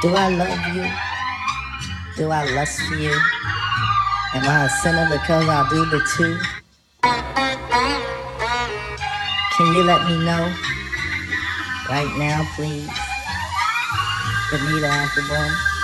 Do I love you? Do I lust for you? Am I a sinner because I do the two? Can you let me know? Right now, please. Bonita Applebum.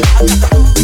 Be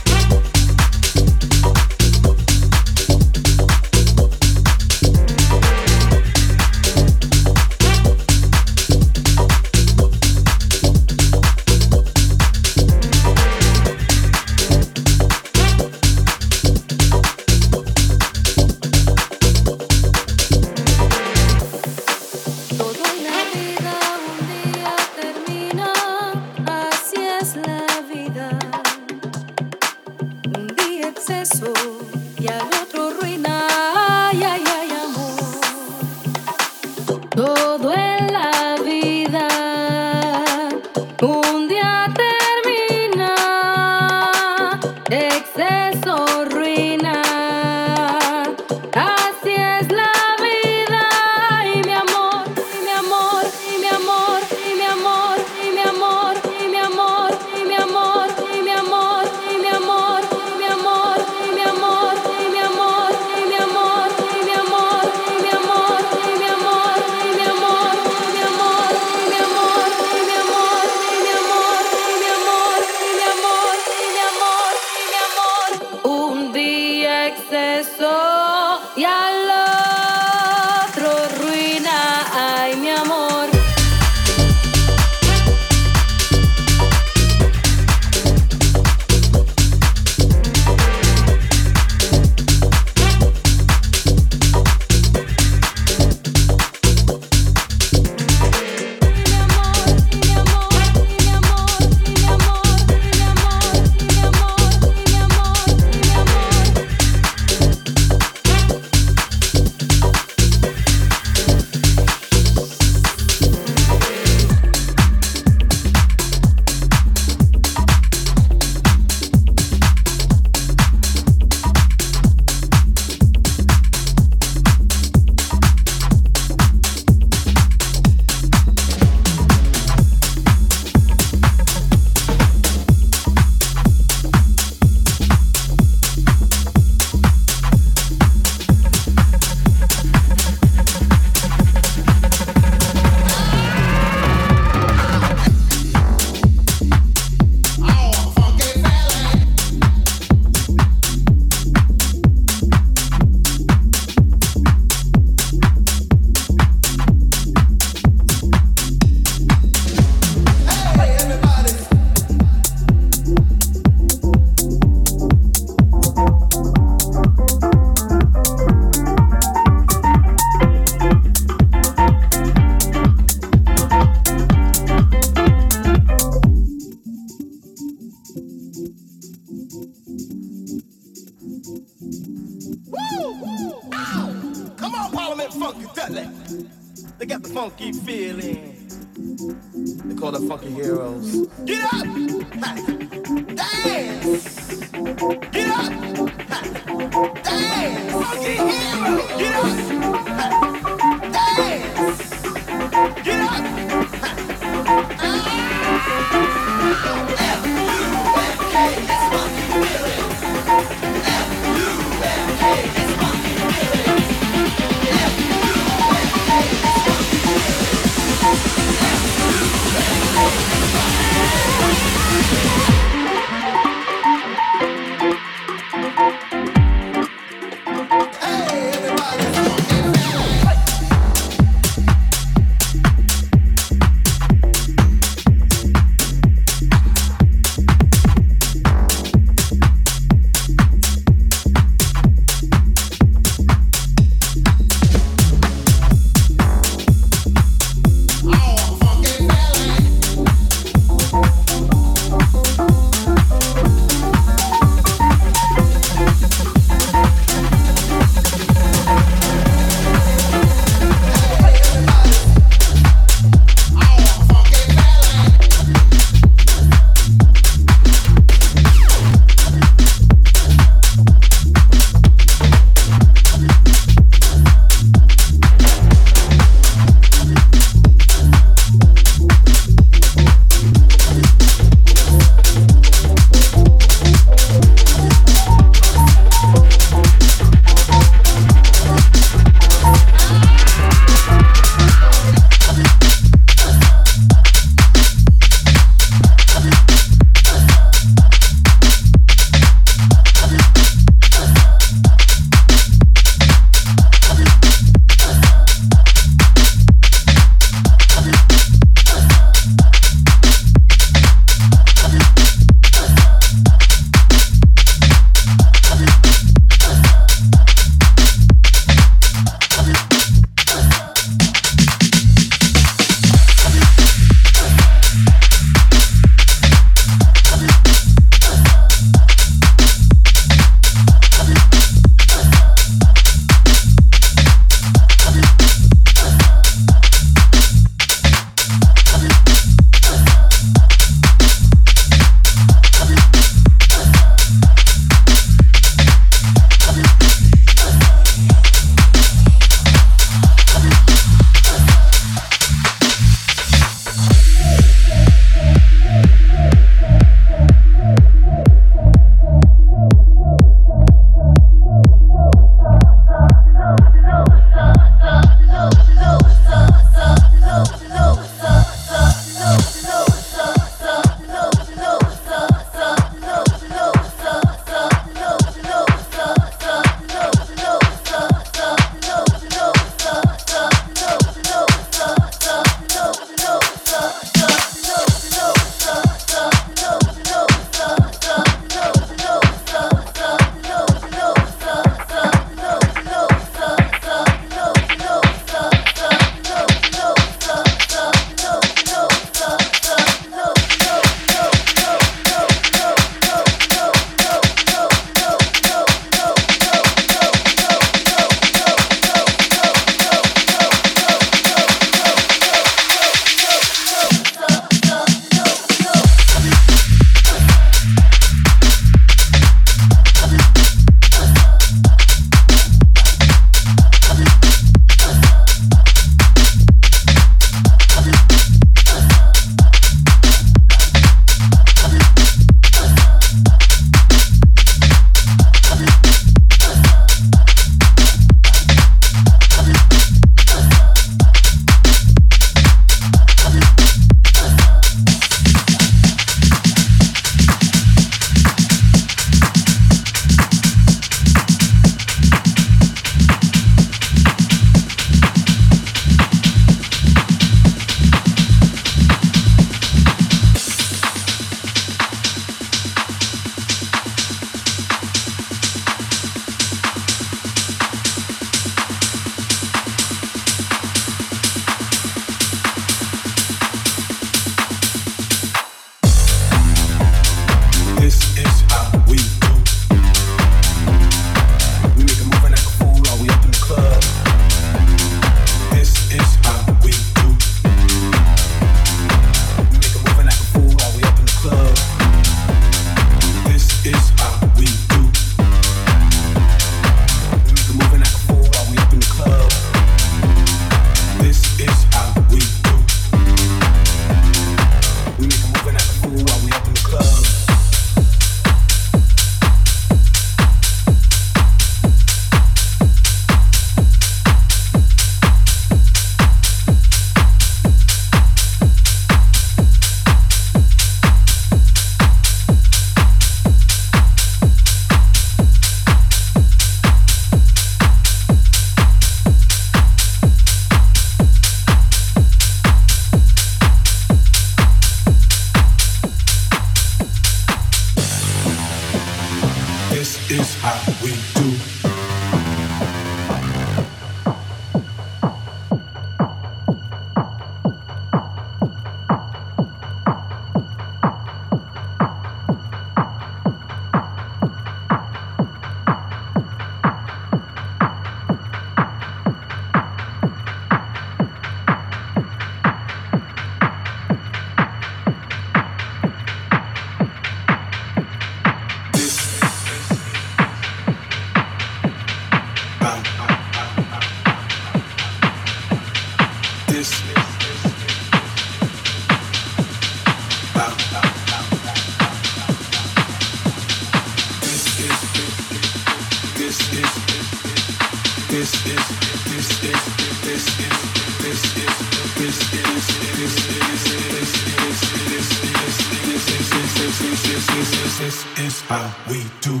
this is how we do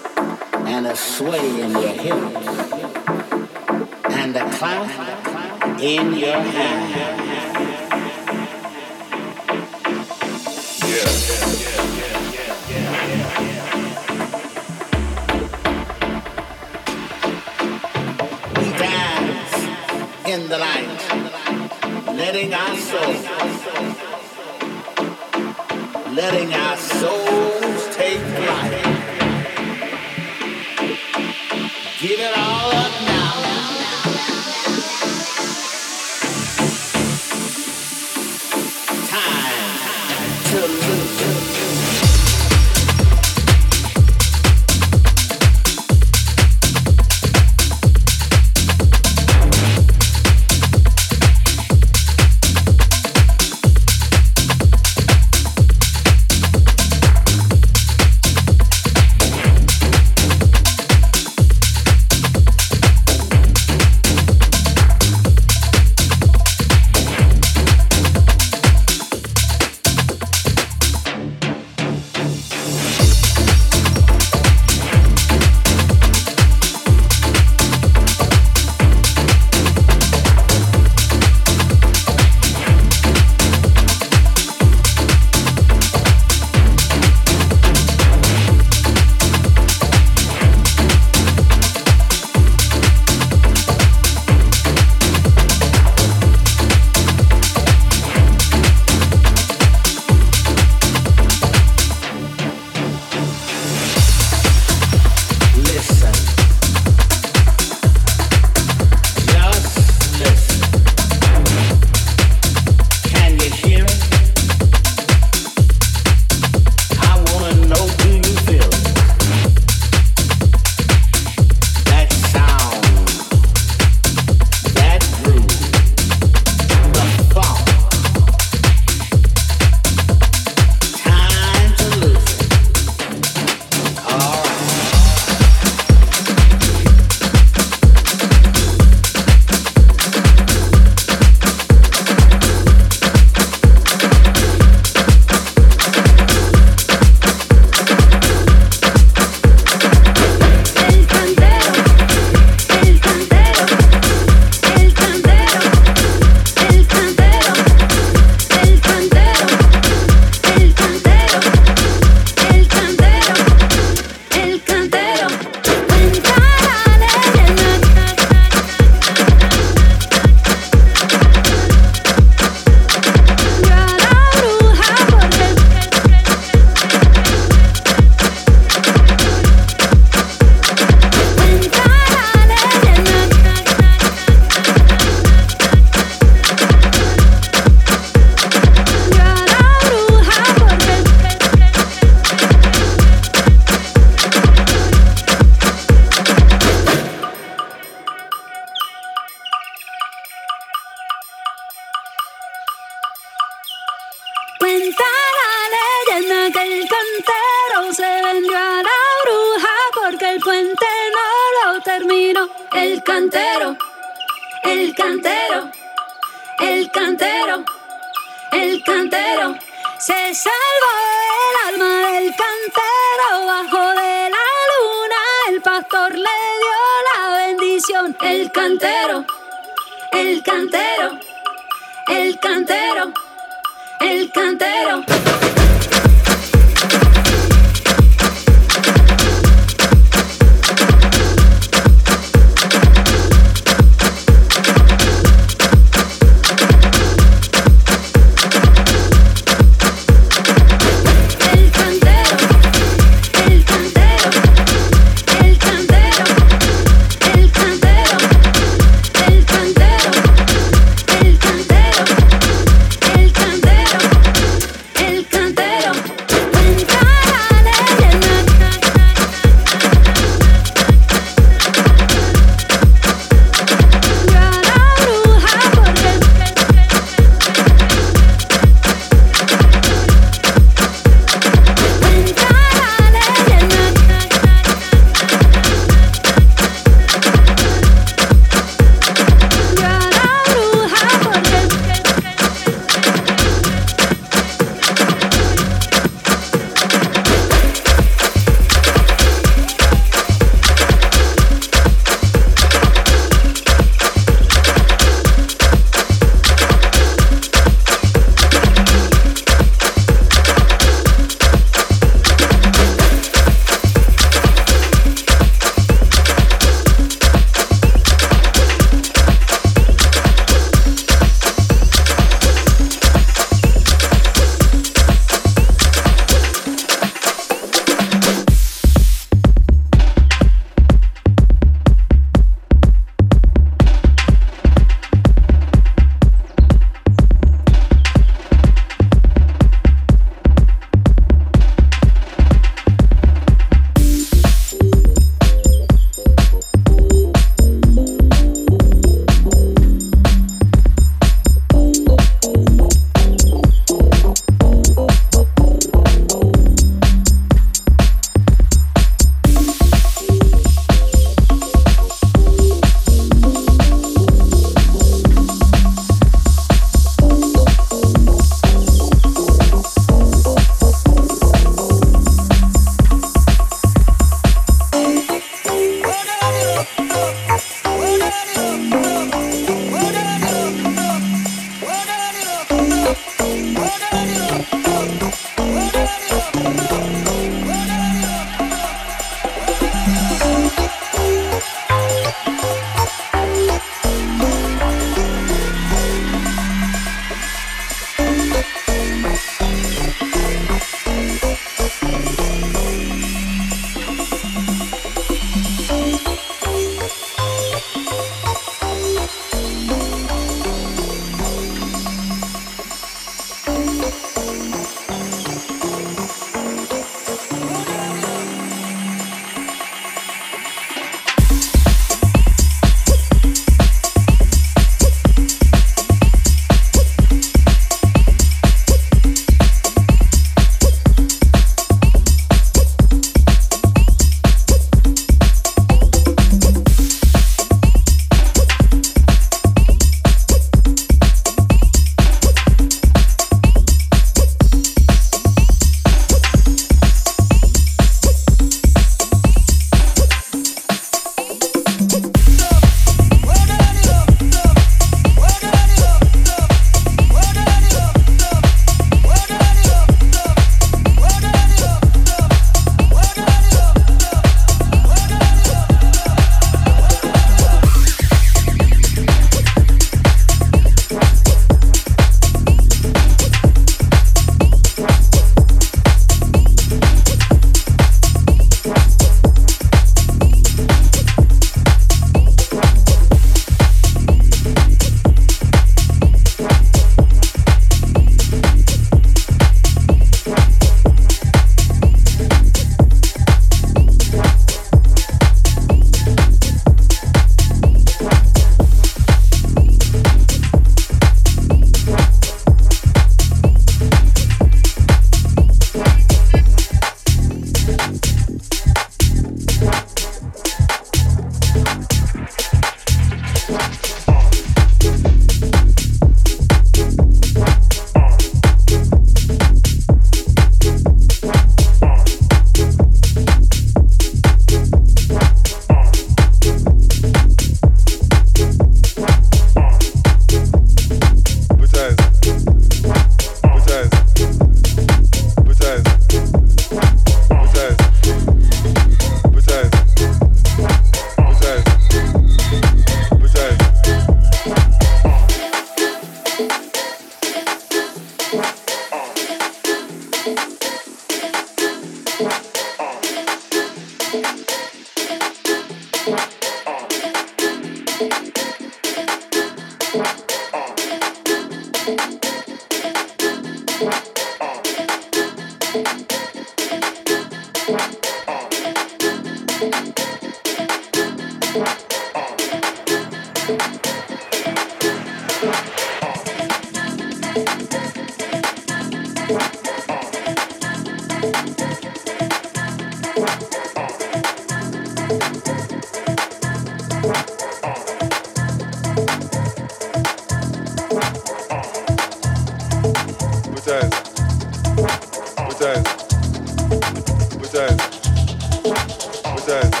said.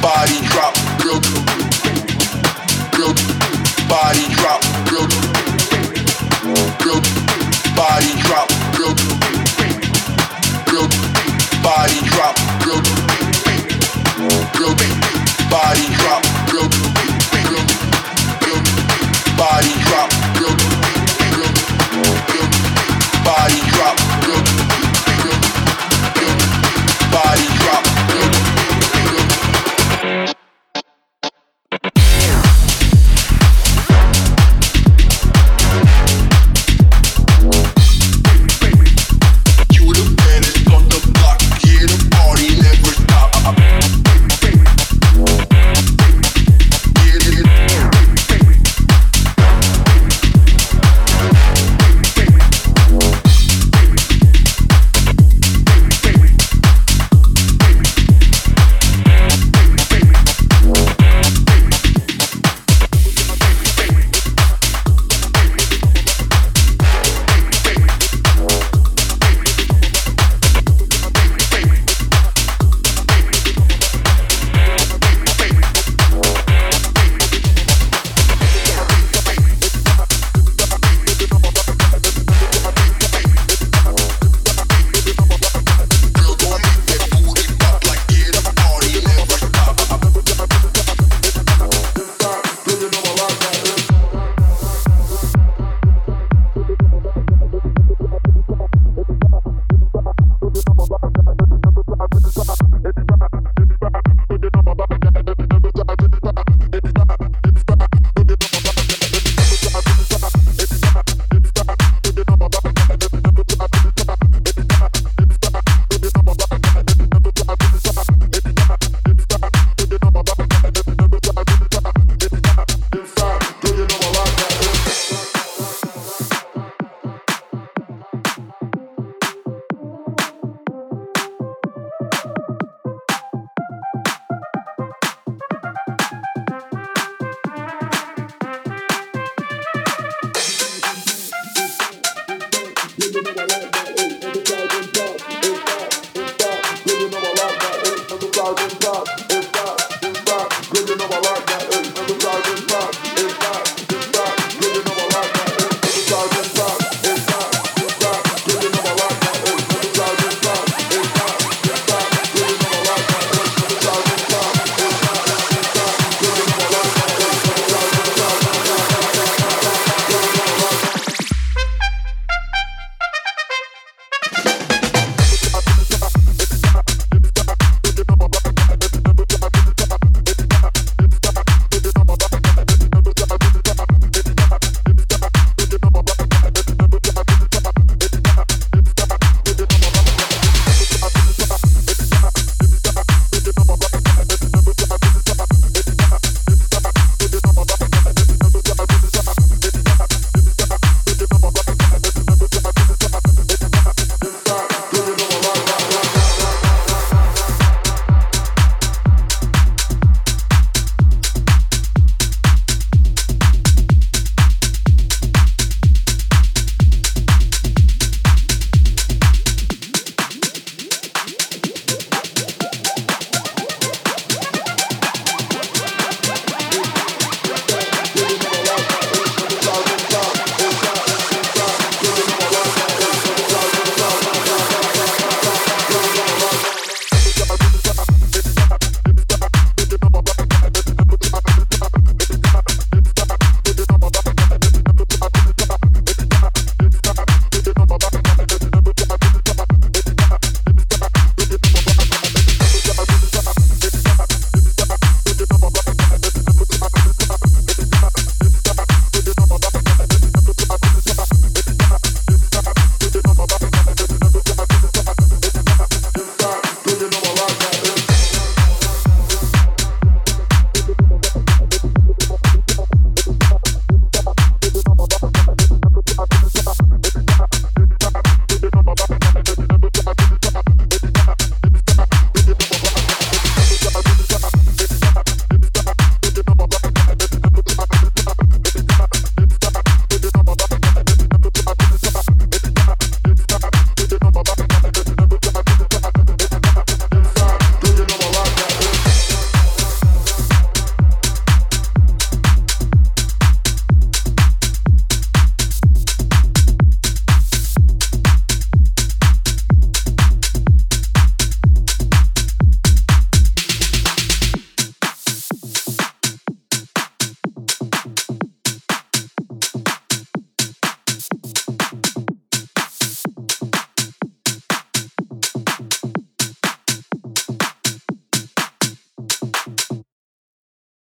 body drop, body drop, body drop, body drop, body drop, body drop, drop, body drop.